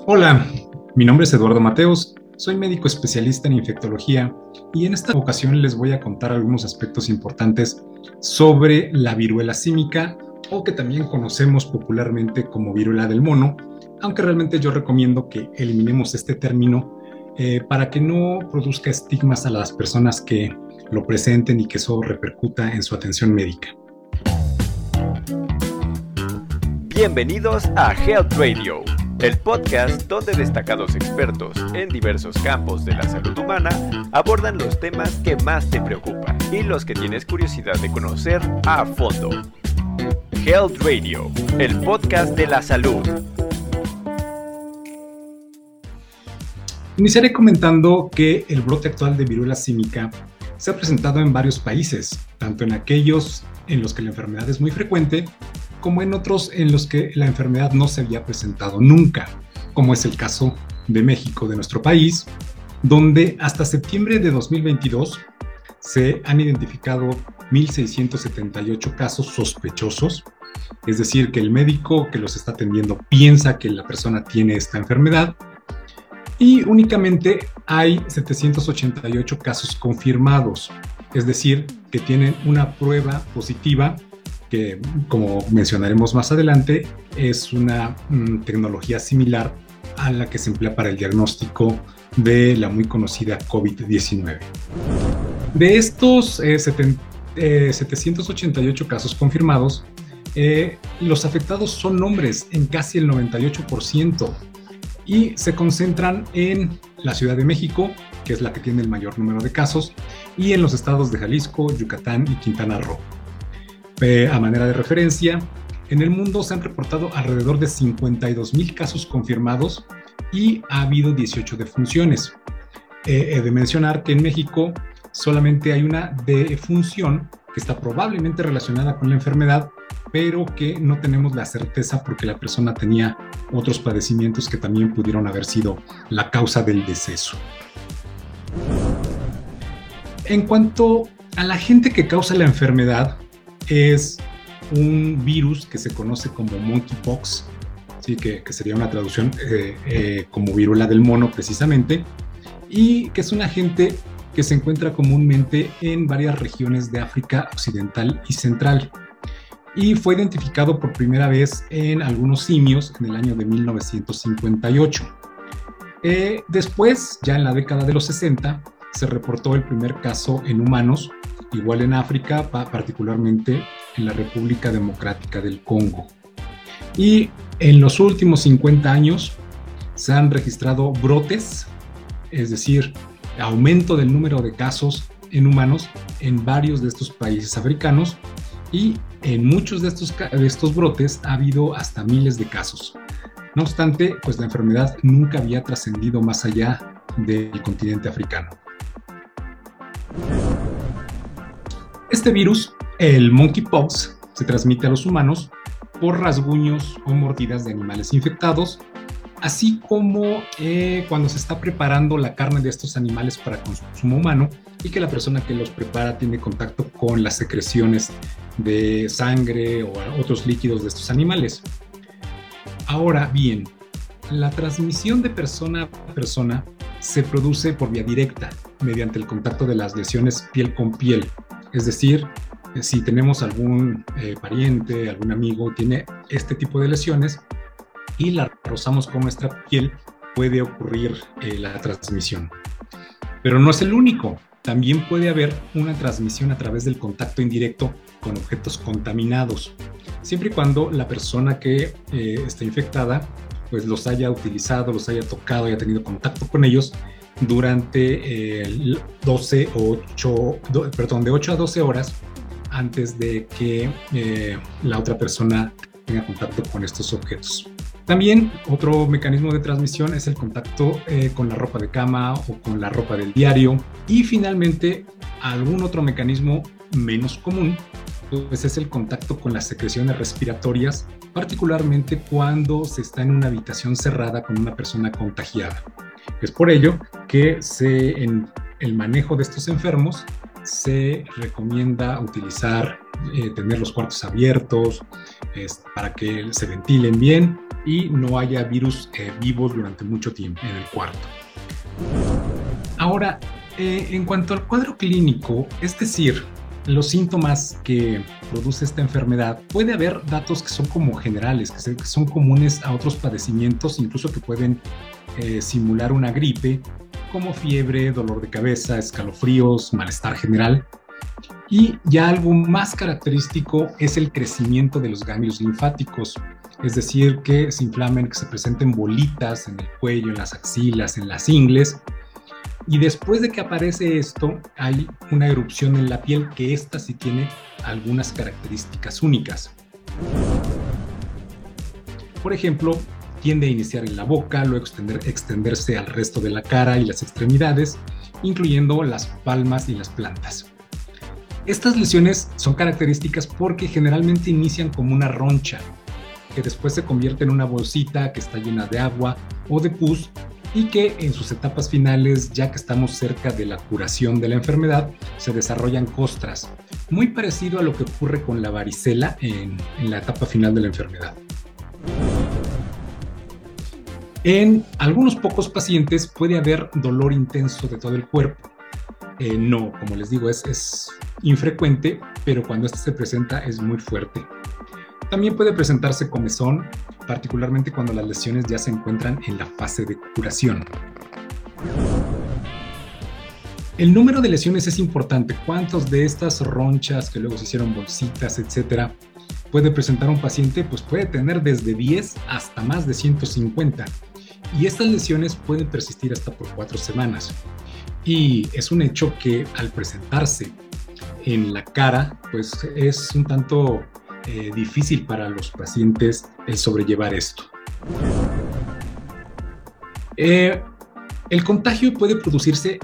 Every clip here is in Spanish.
Hola, mi nombre es Eduardo Mateos, soy médico especialista en infectología y en esta ocasión les voy a contar algunos aspectos importantes sobre la viruela símica o que también conocemos popularmente como viruela del mono, aunque realmente yo recomiendo que eliminemos este término eh, para que no produzca estigmas a las personas que lo presenten y que eso repercuta en su atención médica. Bienvenidos a Health Radio el podcast donde destacados expertos en diversos campos de la salud humana abordan los temas que más te preocupan y los que tienes curiosidad de conocer a fondo. Health Radio, el podcast de la salud. Iniciaré comentando que el brote actual de viruela símica se ha presentado en varios países, tanto en aquellos en los que la enfermedad es muy frecuente como en otros en los que la enfermedad no se había presentado nunca, como es el caso de México, de nuestro país, donde hasta septiembre de 2022 se han identificado 1.678 casos sospechosos, es decir, que el médico que los está atendiendo piensa que la persona tiene esta enfermedad, y únicamente hay 788 casos confirmados, es decir, que tienen una prueba positiva que, como mencionaremos más adelante, es una mm, tecnología similar a la que se emplea para el diagnóstico de la muy conocida COVID-19. De estos 788 eh, casos confirmados, eh, los afectados son hombres en casi el 98% y se concentran en la Ciudad de México, que es la que tiene el mayor número de casos, y en los estados de Jalisco, Yucatán y Quintana Roo a manera de referencia, en el mundo se han reportado alrededor de 52 mil casos confirmados y ha habido 18 defunciones. he de mencionar que en México solamente hay una defunción que está probablemente relacionada con la enfermedad, pero que no tenemos la certeza porque la persona tenía otros padecimientos que también pudieron haber sido la causa del deceso. En cuanto a la gente que causa la enfermedad, es un virus que se conoce como monkeypox, ¿sí? que, que sería una traducción eh, eh, como viruela del mono precisamente, y que es un agente que se encuentra comúnmente en varias regiones de África Occidental y Central. Y fue identificado por primera vez en algunos simios en el año de 1958. Eh, después, ya en la década de los 60, se reportó el primer caso en humanos igual en África, particularmente en la República Democrática del Congo. Y en los últimos 50 años se han registrado brotes, es decir, aumento del número de casos en humanos en varios de estos países africanos y en muchos de estos, de estos brotes ha habido hasta miles de casos. No obstante, pues la enfermedad nunca había trascendido más allá del continente africano. Este virus, el monkeypox, se transmite a los humanos por rasguños o mordidas de animales infectados, así como eh, cuando se está preparando la carne de estos animales para consumo humano y que la persona que los prepara tiene contacto con las secreciones de sangre o otros líquidos de estos animales. Ahora bien, la transmisión de persona a persona se produce por vía directa, mediante el contacto de las lesiones piel con piel, es decir, si tenemos algún eh, pariente, algún amigo, tiene este tipo de lesiones y la rozamos con nuestra piel, puede ocurrir eh, la transmisión. Pero no es el único. También puede haber una transmisión a través del contacto indirecto con objetos contaminados, siempre y cuando la persona que eh, está infectada pues los haya utilizado, los haya tocado, haya tenido contacto con ellos durante el 12 o 8, perdón, de 8 a 12 horas antes de que eh, la otra persona tenga contacto con estos objetos. También otro mecanismo de transmisión es el contacto eh, con la ropa de cama o con la ropa del diario. Y finalmente, algún otro mecanismo menos común, pues es el contacto con las secreciones respiratorias, particularmente cuando se está en una habitación cerrada con una persona contagiada. Es por ello que se, en el manejo de estos enfermos se recomienda utilizar, eh, tener los cuartos abiertos para que se ventilen bien y no haya virus eh, vivos durante mucho tiempo en el cuarto. Ahora, eh, en cuanto al cuadro clínico, es decir, los síntomas que produce esta enfermedad, puede haber datos que son como generales, que son comunes a otros padecimientos, incluso que pueden simular una gripe, como fiebre, dolor de cabeza, escalofríos, malestar general. Y ya algo más característico es el crecimiento de los ganglios linfáticos, es decir, que se inflamen, que se presenten bolitas en el cuello, en las axilas, en las ingles. Y después de que aparece esto, hay una erupción en la piel que esta sí tiene algunas características únicas. Por ejemplo, tiende a iniciar en la boca, luego extender, extenderse al resto de la cara y las extremidades, incluyendo las palmas y las plantas. Estas lesiones son características porque generalmente inician como una roncha, que después se convierte en una bolsita que está llena de agua o de pus y que en sus etapas finales, ya que estamos cerca de la curación de la enfermedad, se desarrollan costras, muy parecido a lo que ocurre con la varicela en la etapa final de la enfermedad. En algunos pocos pacientes puede haber dolor intenso de todo el cuerpo. Eh, no, como les digo, es, infrecuente, pero cuando este se presenta es muy fuerte. También puede presentarse comezón, particularmente cuando las lesiones ya se encuentran en la fase de curación. El número de lesiones es importante. ¿Cuántos de estas ronchas que luego se hicieron bolsitas, etcétera, puede presentar un paciente? Pues puede tener desde 10 hasta más de 150 y estas lesiones pueden persistir hasta por cuatro semanas. Y es un hecho que al presentarse en la cara, pues es un tanto eh, difícil para los pacientes el sobrellevar esto. Eh, el contagio puede producirse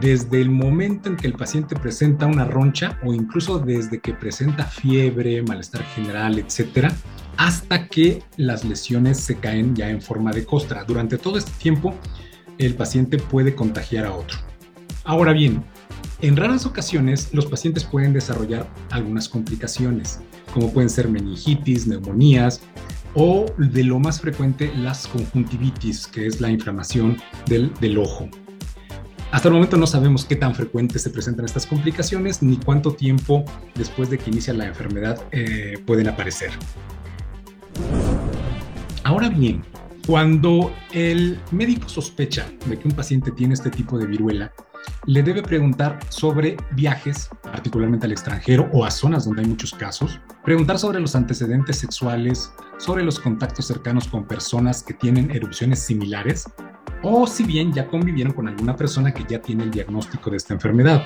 desde el momento en que el paciente presenta una roncha o incluso desde que presenta fiebre, malestar general, etcétera, hasta que las lesiones se caen ya en forma de costra. Durante todo este tiempo, el paciente puede contagiar a otro. Ahora bien, en raras ocasiones los pacientes pueden desarrollar algunas complicaciones, como pueden ser meningitis, neumonías o de lo más frecuente las conjuntivitis, que es la inflamación del, ojo. Hasta el momento no sabemos qué tan frecuente se presentan estas complicaciones ni cuánto tiempo después de que inicia la enfermedad eh, pueden aparecer. Ahora bien, cuando el médico sospecha de que un paciente tiene este tipo de viruela, le debe preguntar sobre viajes, particularmente al extranjero o a zonas donde hay muchos casos, preguntar sobre los antecedentes sexuales, sobre los contactos cercanos con personas que tienen erupciones similares, o si bien ya convivieron con alguna persona que ya tiene el diagnóstico de esta enfermedad.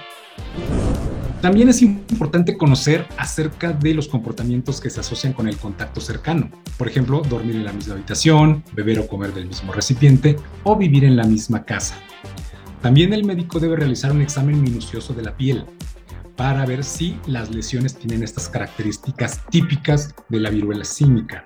También es importante conocer acerca de los comportamientos que se asocian con el contacto cercano. Por ejemplo, dormir en la misma habitación, beber o comer del mismo recipiente o vivir en la misma casa. También el médico debe realizar un examen minucioso de la piel para ver si las lesiones tienen estas características típicas de la viruela símica.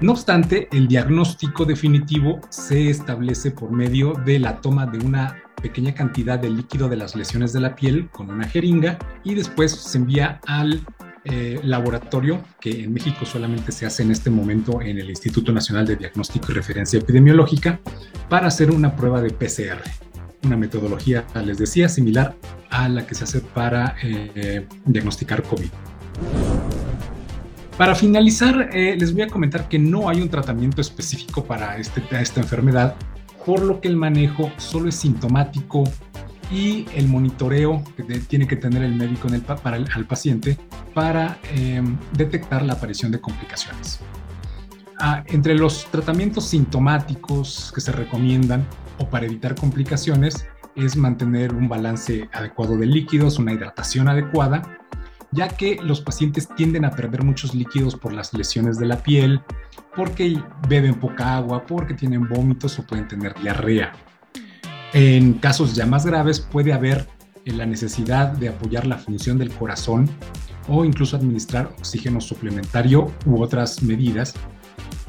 No obstante, el diagnóstico definitivo se establece por medio de la toma de una pequeña cantidad de líquido de las lesiones de la piel con una jeringa y después se envía al eh, laboratorio que en México solamente se hace en este momento en el Instituto Nacional de Diagnóstico y Referencia Epidemiológica para hacer una prueba de PCR, una metodología, les decía, similar a la que se hace para eh, diagnosticar COVID. Para finalizar, eh, les voy a comentar que no hay un tratamiento específico para este, esta enfermedad, por lo que el manejo solo es sintomático y el monitoreo que tiene que tener el médico en el, para al paciente para em, detectar la aparición de complicaciones. Ah, entre los tratamientos sintomáticos que se recomiendan o para evitar complicaciones es mantener un balance adecuado de líquidos, una hidratación adecuada, ya que los pacientes tienden a perder muchos líquidos por las lesiones de la piel, porque beben poca agua, porque tienen vómitos o pueden tener diarrea. En casos ya más graves puede haber eh, la necesidad de apoyar la función del corazón o incluso administrar oxígeno suplementario u otras medidas,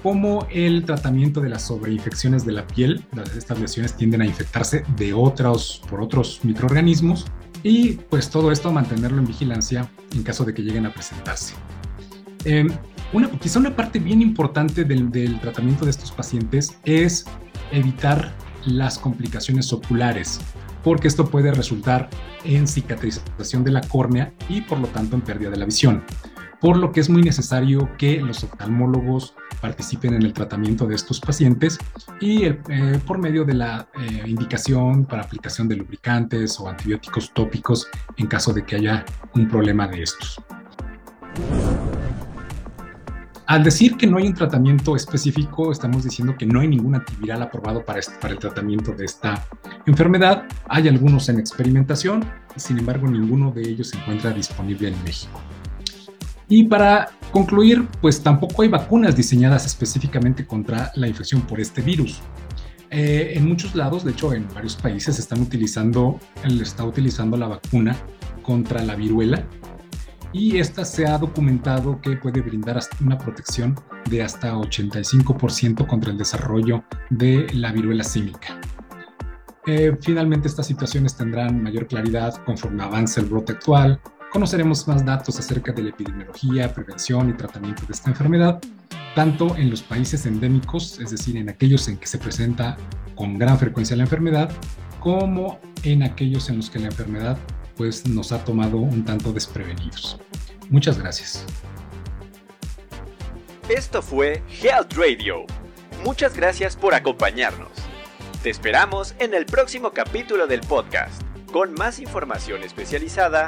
como el tratamiento de las sobreinfecciones de la piel. Estas lesiones tienden a infectarse de otros, por otros microorganismos y pues todo esto mantenerlo en vigilancia en caso de que lleguen a presentarse. Eh, una, quizá una parte bien importante del, del tratamiento de estos pacientes es evitar las complicaciones oculares, porque esto puede resultar en cicatrización de la córnea y por lo tanto en pérdida de la visión. Por lo que es muy necesario que los oftalmólogos participen en el tratamiento de estos pacientes y eh, por medio de la eh, indicación para aplicación de lubricantes o antibióticos tópicos en caso de que haya un problema de estos. Al decir que no hay un tratamiento específico, estamos diciendo que no hay ningún antiviral aprobado para, para el tratamiento de esta enfermedad. Hay algunos en experimentación, sin embargo ninguno de ellos se encuentra disponible en México. Y para concluir, pues tampoco hay vacunas diseñadas específicamente contra la infección por este virus. Eh, en muchos lados, de hecho en varios países, están utilizando, está utilizando la vacuna contra la viruela y esta se ha documentado que puede brindar una protección de hasta 85% contra el desarrollo de la viruela símica. Eh, finalmente estas situaciones tendrán mayor claridad conforme avance el brote actual, conoceremos más datos acerca de la epidemiología, prevención y tratamiento de esta enfermedad, tanto en los países endémicos, es decir, en aquellos en que se presenta con gran frecuencia la enfermedad, como en aquellos en los que la enfermedad pues, nos ha tomado un tanto desprevenidos. Muchas gracias. Esto fue Health Radio. Muchas gracias por acompañarnos. Te esperamos en el próximo capítulo del podcast, con más información especializada